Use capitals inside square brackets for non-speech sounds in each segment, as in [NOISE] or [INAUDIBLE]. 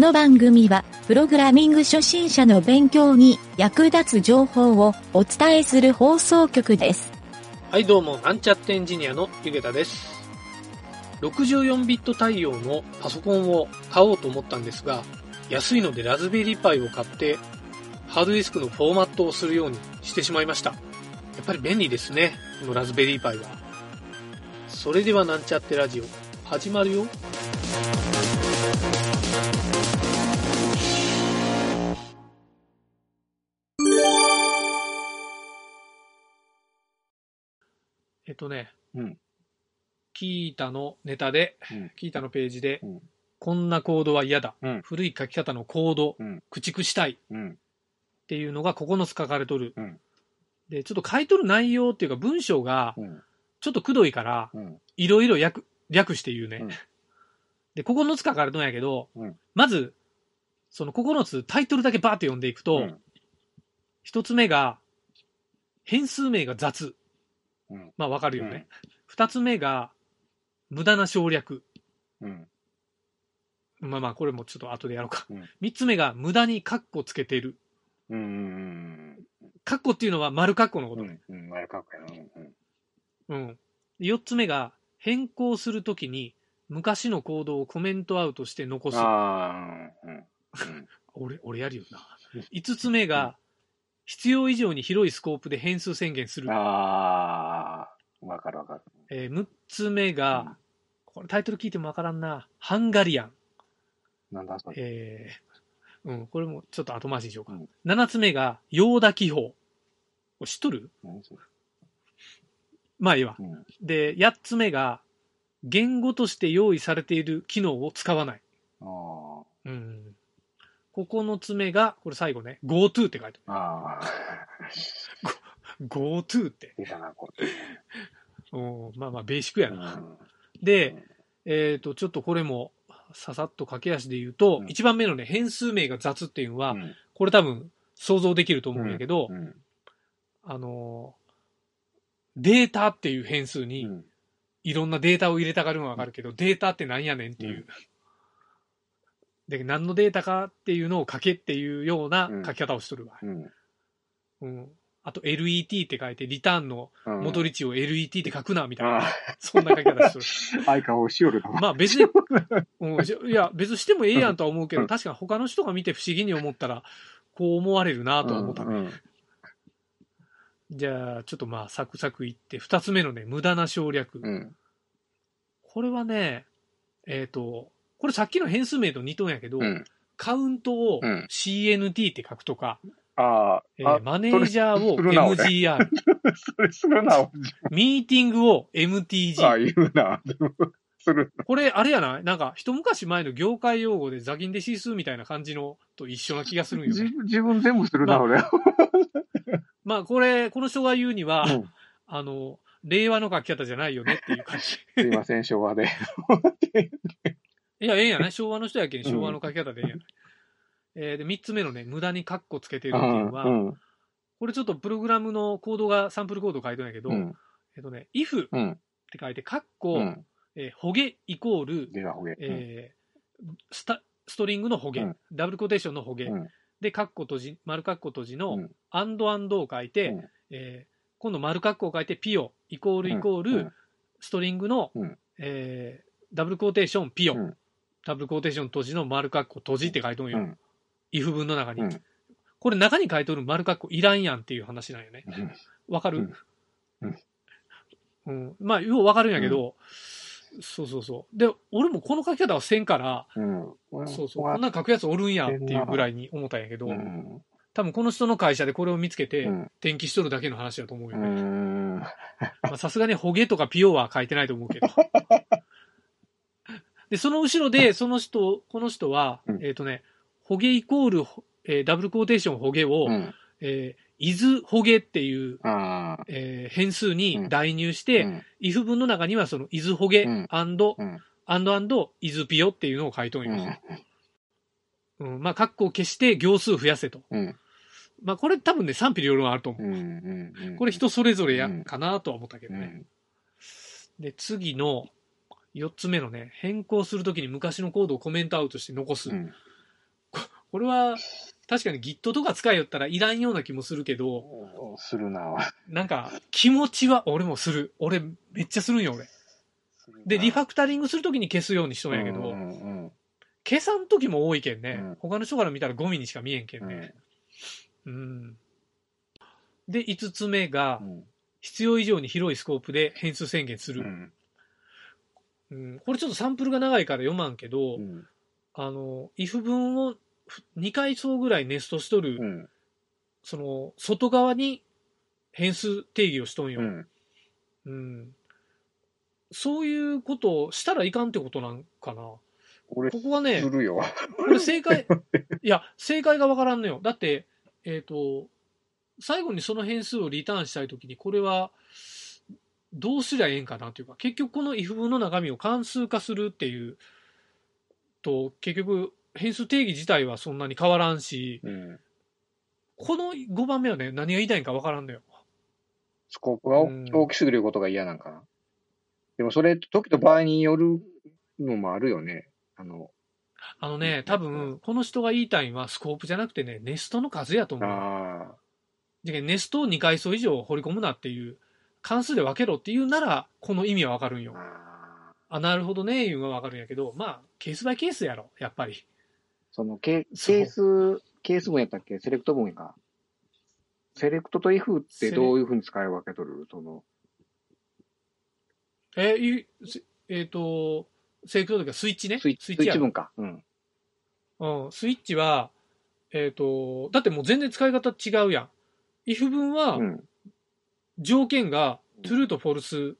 この番組は、プログラミング初心者の勉強に役立つ情報をお伝えする放送局です。はい、どうも、なんちゃってエンジニアのゆげたです。64ビット対応のパソコンを買おうと思ったんですが、安いのでラズベリーパイを買って、ハードディスクのフォーマットをするようにしてしまいました。やっぱり便利ですね、このラズベリーパイは。それではなんちゃってラジオ、始まるよ。えっとね、うんキータのネタで、うんキータのページで、うんこんなコードは嫌だ、うん古い書き方のコード、うん駆逐したいっうん。ていうのが9つ書かれとる。うんで、ちょっと書いとる内容っていうか文章がうん。ちょっとくどいから、うん。いろいろ略略して言うね。うんで、9つ書かれとんやけど、うんまず、その9つタイトルだけバーって読んでいくと、うん一つ目が、変数名が雑。うん。まあわかるよね。二、つ目が、無駄な省略。うん。まあまあ、これもちょっと後でやろうかうん。三、つ目が、無駄にカッコつけてる。うん。うん。カッコっていうのは丸カッコのこと。うん。うん。丸かっこやな。うん。うん。四つ目が、変更するときに、昔のコードをコメントアウトして残す。あ。[LAUGHS] 俺、俺やるよな。五つ目が、必要以上に広いスコープで変数宣言する。ああ、わかるわかる。えー、6つ目が、これタイトル聞いてもわからんな。ハンガリアン。なんだそれ。えー、うん、これもちょっと後回しにしようか。うん7つ目が、ヨーダ記法。知っとる？まあいいわ。うん。で、8つ目が、言語として用意されている機能を使わない。あうん。9つ目が、これ最後ね、GoTo って書いてあ。ああ。ある。GoTo って。出たな、これ。うん、まあまあ、ベーシックやうな。ん。で、えっ、と、ちょっとこれも、ささっと駆け足で言うと、うん一番目のね、変数名が雑っていうのは、うんこれ多分想像できると思うんやけど、うん。あのーデータっていう変数にうん。いろんなデータを入れたがるのはわかるけど、データってなんやねんっていう。で、何のデータかっていうのを書けっていうような書き方をしとるわ。うん。うん。あと、LET って書いて、リターンのうん。戻り値を LET って書くな、みたいな。あそんな書き方しとる。あ、[LAUGHS] 相顔しよるな。まあ別に、[LAUGHS] うん、じゃいや、別にしてもええやんとは思うけど、確かに他の人が見て不思議に思ったら、こう思われるなとは思ったね。うん。じゃあ、ちょっとまあ、サクサクいって、二つ目のね、無駄な省略。うん。これはね、えっ、と、これさっきの変数名と似とんやけど、うん。カウントをうん CNT って書くとか、ああ、えーマネージャーをそれするな俺 MGR、[LAUGHS] それするな、ミーティングをあ MTG。言うな。でもする。これ、あれやない？なんか、一昔前の業界用語でザギンデシスみたいな感じのと一緒な気がするんよね。自分自分全部するな、ま俺。[LAUGHS] まあ、これ、この人が言うには、うんあの、令和の書き方じゃないよねっていう感じ。すいません、[LAUGHS] 昭和で。いや、ええんやね。昭和の人やけん、うん昭和の書き方でええんやね。えーで、三つ目のね、無駄にカッコつけてるっていうのは、うん。これちょっとプログラムのコードが、サンプルコード書いてんやけど、うん。えっとね、if っうん。て書いて、カッコ、うん。えーホゲイコール。えースタ、ストリングのホゲ、うんダブルコーテーションのホゲ、うんで、カッコ閉じ、丸カッコ閉じの、うんアンドアンドを書いて、うんえー今度丸カッコを書いて、ピオ、イコールイコール、うんストリングの、うんえーダブルコーテーション、ピオ、うんダブルコーテーション閉じの丸カッコ閉じって書いとんよ。うん if 文の中に。うんこれ中に書いとる丸カッコいらんやんっていう話なんよね。わかる、うんうんまあ、ようわかるんやけど、そうそうそう。で、俺もこの書き方はせんから、うん。そうそう、こんなん書くやつおるんやっていうぐらいに思ったんやけど、うん。多分この人の会社でこれを見つけて、うん転記しとるだけの話だと思うようね。ん。まあさすがにホゲとかピオは書いてないと思うけど。[LAUGHS] で、その後ろで、その人、この人は、うんえっ、とね、ホゲイコール、えーダブルコーテーションホゲを、うん。えー、イズホゲっていう。えー変数うにん代入して、うん if 文の中にはそのイズホゲ、うんアンド、うんアンドアンド、イズピオっていうのを書いとんよ。うん。うん、まあ、カッコを消して行数増やせと。うん。まあ、これ多分ね、賛否両論あると思う。うん。うん。これ人それぞれや、うんかなとは思ったけどね。うん。で、次の4つ目のね、変更するときに昔のコードをコメントアウトして残す。うん。これは、確かに Git とか使いよったらいらんような気もするけど、するな。なんか、気持ちは俺もする。俺、めっちゃするんよ、俺。で、リファクタリングするときに消すようにしとんやけど、うんうん消さんときも多いけんね、うん他の人から見たらゴミにしか見えんけんうんね。うん。で、5つ目がう、ん必要以上に広いスコープで変数宣言する。うんうんこれちょっとサンプルが長いから読まんけど、うんあの、if 文を2階層ぐらいネストしとる、うんその、外側に変数定義をしとんよ。うんうん。そういうことをしたらいかんってことなんかな。俺、ここがねす、るよ。これ正解、[LAUGHS] いや、正解がわからんのよ。だって、えっ、と、最後にその変数をリターンしたいときに、これは、どうすりゃええんかなというか、結局この if 文の中身を関数化するっていうと、結局変数定義自体はそんなに変わらんし、うんこの5番目はね、何が言いたいんかわからんのよ。スコープがうん大きすぎることが嫌なんかな。でもそれ、時と場合によるのもあるよね。あの、あのね、多分、この人が言いたいのはスコープじゃなくてね、ネストの数やと思う。あネストを2階層以上掘り込むなっていう、関数で分けろっていうなら、この意味はわかるんあ、よ。あなるほどね、いうのはわかるんやけど、まあ、ケースバイケースやろ、やっぱり。そのケ、ケース、ケース文やったっけ？セレクト文か。セレクトと if ってどういうふうに使い分けとる？その、え、えっ、と、セレクトというかスイッチね。スイッチ、スイッチ文か。うん。うん、スイッチは、えっ、と、だってもう全然使い方違うやん。if 文はうん。条件がうん true と false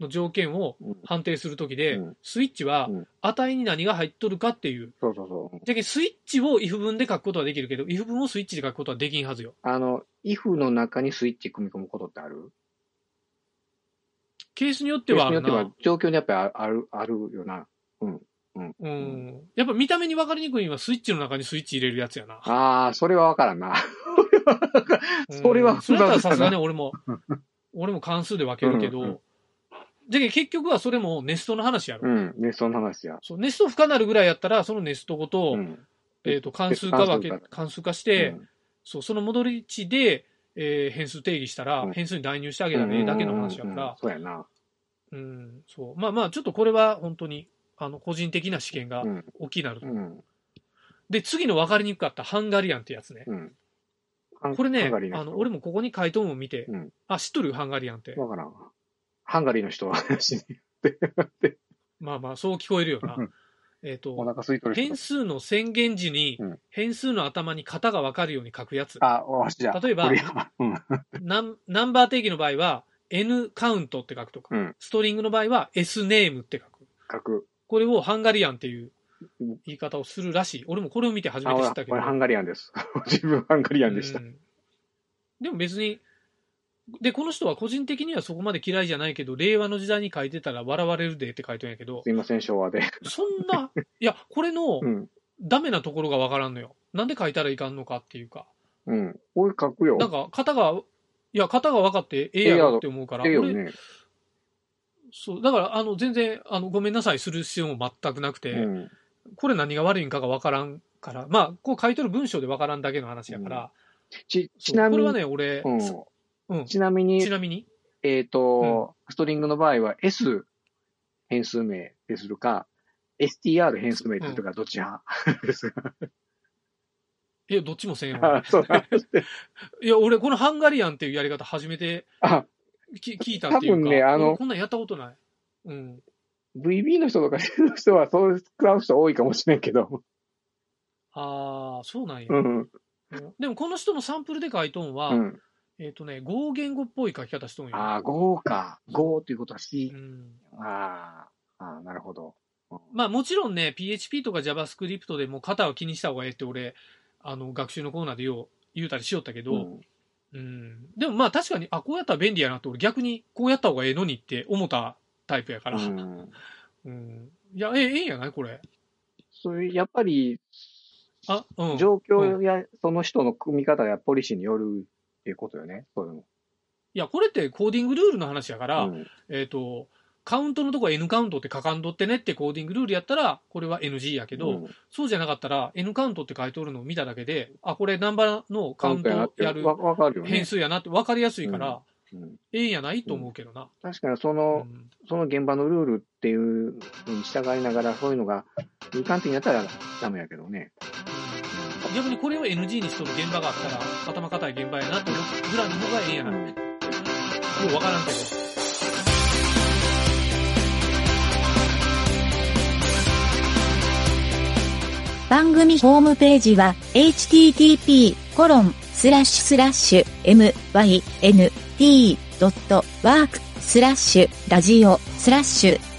の条件をうん判定するときで、うんスイッチはうん値に何が入っとるかっていう。そうそうそう。じゃけんスイッチを if 文で書くことはできるけど、if 文をスイッチで書くことはできんはずよ。あの、if の中にスイッチ組み込むことってある？ケースによってはあるケースによってはな。状況にやっぱりある、あるよな。うん。やっぱ見た目に分かりにくいのはスイッチの中にスイッチ入れるやつやな。ああ、それはわからんな。うんそれはそれだったら複雑だなさすがに俺も、俺も関数で分けるけど、うんうんじゃ結局はそれもネストの話やろ。うん。ね、そんな話や。そうネスト不可なるぐらいやったら、そのネストごと、うん。えっ、と、関数化分け関数、化して、うんそう、その戻り値で、えー変数定義したら、うん変数に代入してあげたらええだけの話やから、そうやな。うん、そう。まあまあ、ちょっとこれは本当に、あの、個人的な試験がうん。大きいなると。うん。で、次の分かりにくかったハンガリアンってやつね。うん。これね、あの、人俺もここに回答文を見て、うんあ、知っとるハンガリアンって。わからん。ハンガリーの人は話に。まあまあ、そう聞こえるよなうん。えっと、変。数の宣言時にうん、変数の頭に型が分かるように書くやつ。あ、わしじゃあ。例えば。ナンナンバー定義の場合は、N カウントって書くとか、うんストリングの場合は S ネームって書く。書く。これをハンガリアンっていううん言い方をするらしい。俺もこれを見て初めあ、て知ったけど。ハンガリアンです。[LAUGHS] 自分ハンガリアンでしたう。んでも別に、で、この人は個人的にはそこまで嫌いじゃないけど、令和の時代に書いてたら笑われるでって書いてるんやけどす、いません、昭和で。そんな、いや、これの [LAUGHS] うん。ダメなところがわからんのよ。なんで書いたらいかんのかっていうか。うん。これ書くよ。なんか、型が、いや、型が分かってええやろって思うから、俺ええよね。そう、だから、あの、全然、あの、ごめんなさいする必要も全くなくて、うん。これ何が悪いんかが分からんから、まあ、こう書いてる文章で分からんだけの話やから、ち、ちなみに、これはね、俺、うん。うん。ちなみにち、なみに、えっ、と、ストリングの場合は S 変数名でするか、str 変数名でするか、どっち派？ですかえ、どっちもせんよ。[LAUGHS] いや、俺、このハンガリアンっていうやり方初めて聞いたっていうか、多分ねあの俺こんなんやったことない。うん。VB の人とかの [LAUGHS] 人はそう使う人多いかもしれんけど。ああ、そうなんや、うん。うんでも、この人のサンプルで書いとんは、うん。えっ、とね、Go 言語っぽい書き方しとんよ。ああ、5か。5っていうことは C う。んああ、ああ、なるほど。まあもちろんね、PHP とか JavaScript でも型を気にした方がええって俺、あの、学習のコーナーでよう言うたりしよったけど、うんうん。でもまあ確かに、あ、こうやったら便利やなって俺逆にこうやった方がええのにって思ったタイプやから。ううん。[LAUGHS] ん。いや、ええ、ええんやない？これ。そういう、やっぱり、あ、うん。状況やその人の組み方やポリシーによるっていうことよね。そういうの。いや、これってコーディングルールの話やから、うんえっ、と、カウントのとこは N カウントって書かんとってねってコーディングルールやったら、これは NG やけど、うんそうじゃなかったら N カウントって書いておるのを見ただけで、あ、これナンバーのカウントやる変。数やなって分かりやすいから、うんええんやないと思うけどな。確かにその、うんその現場のルールっていうのに従いながら、そういうのが無関係になったらダメやけどね。逆にこれを NG にしとる現場があったら、頭固い現場やなって思うぐらいの方がええんやな。よう分からんけど。番組ホームページは http d.work スラッシュラジオスラッシュ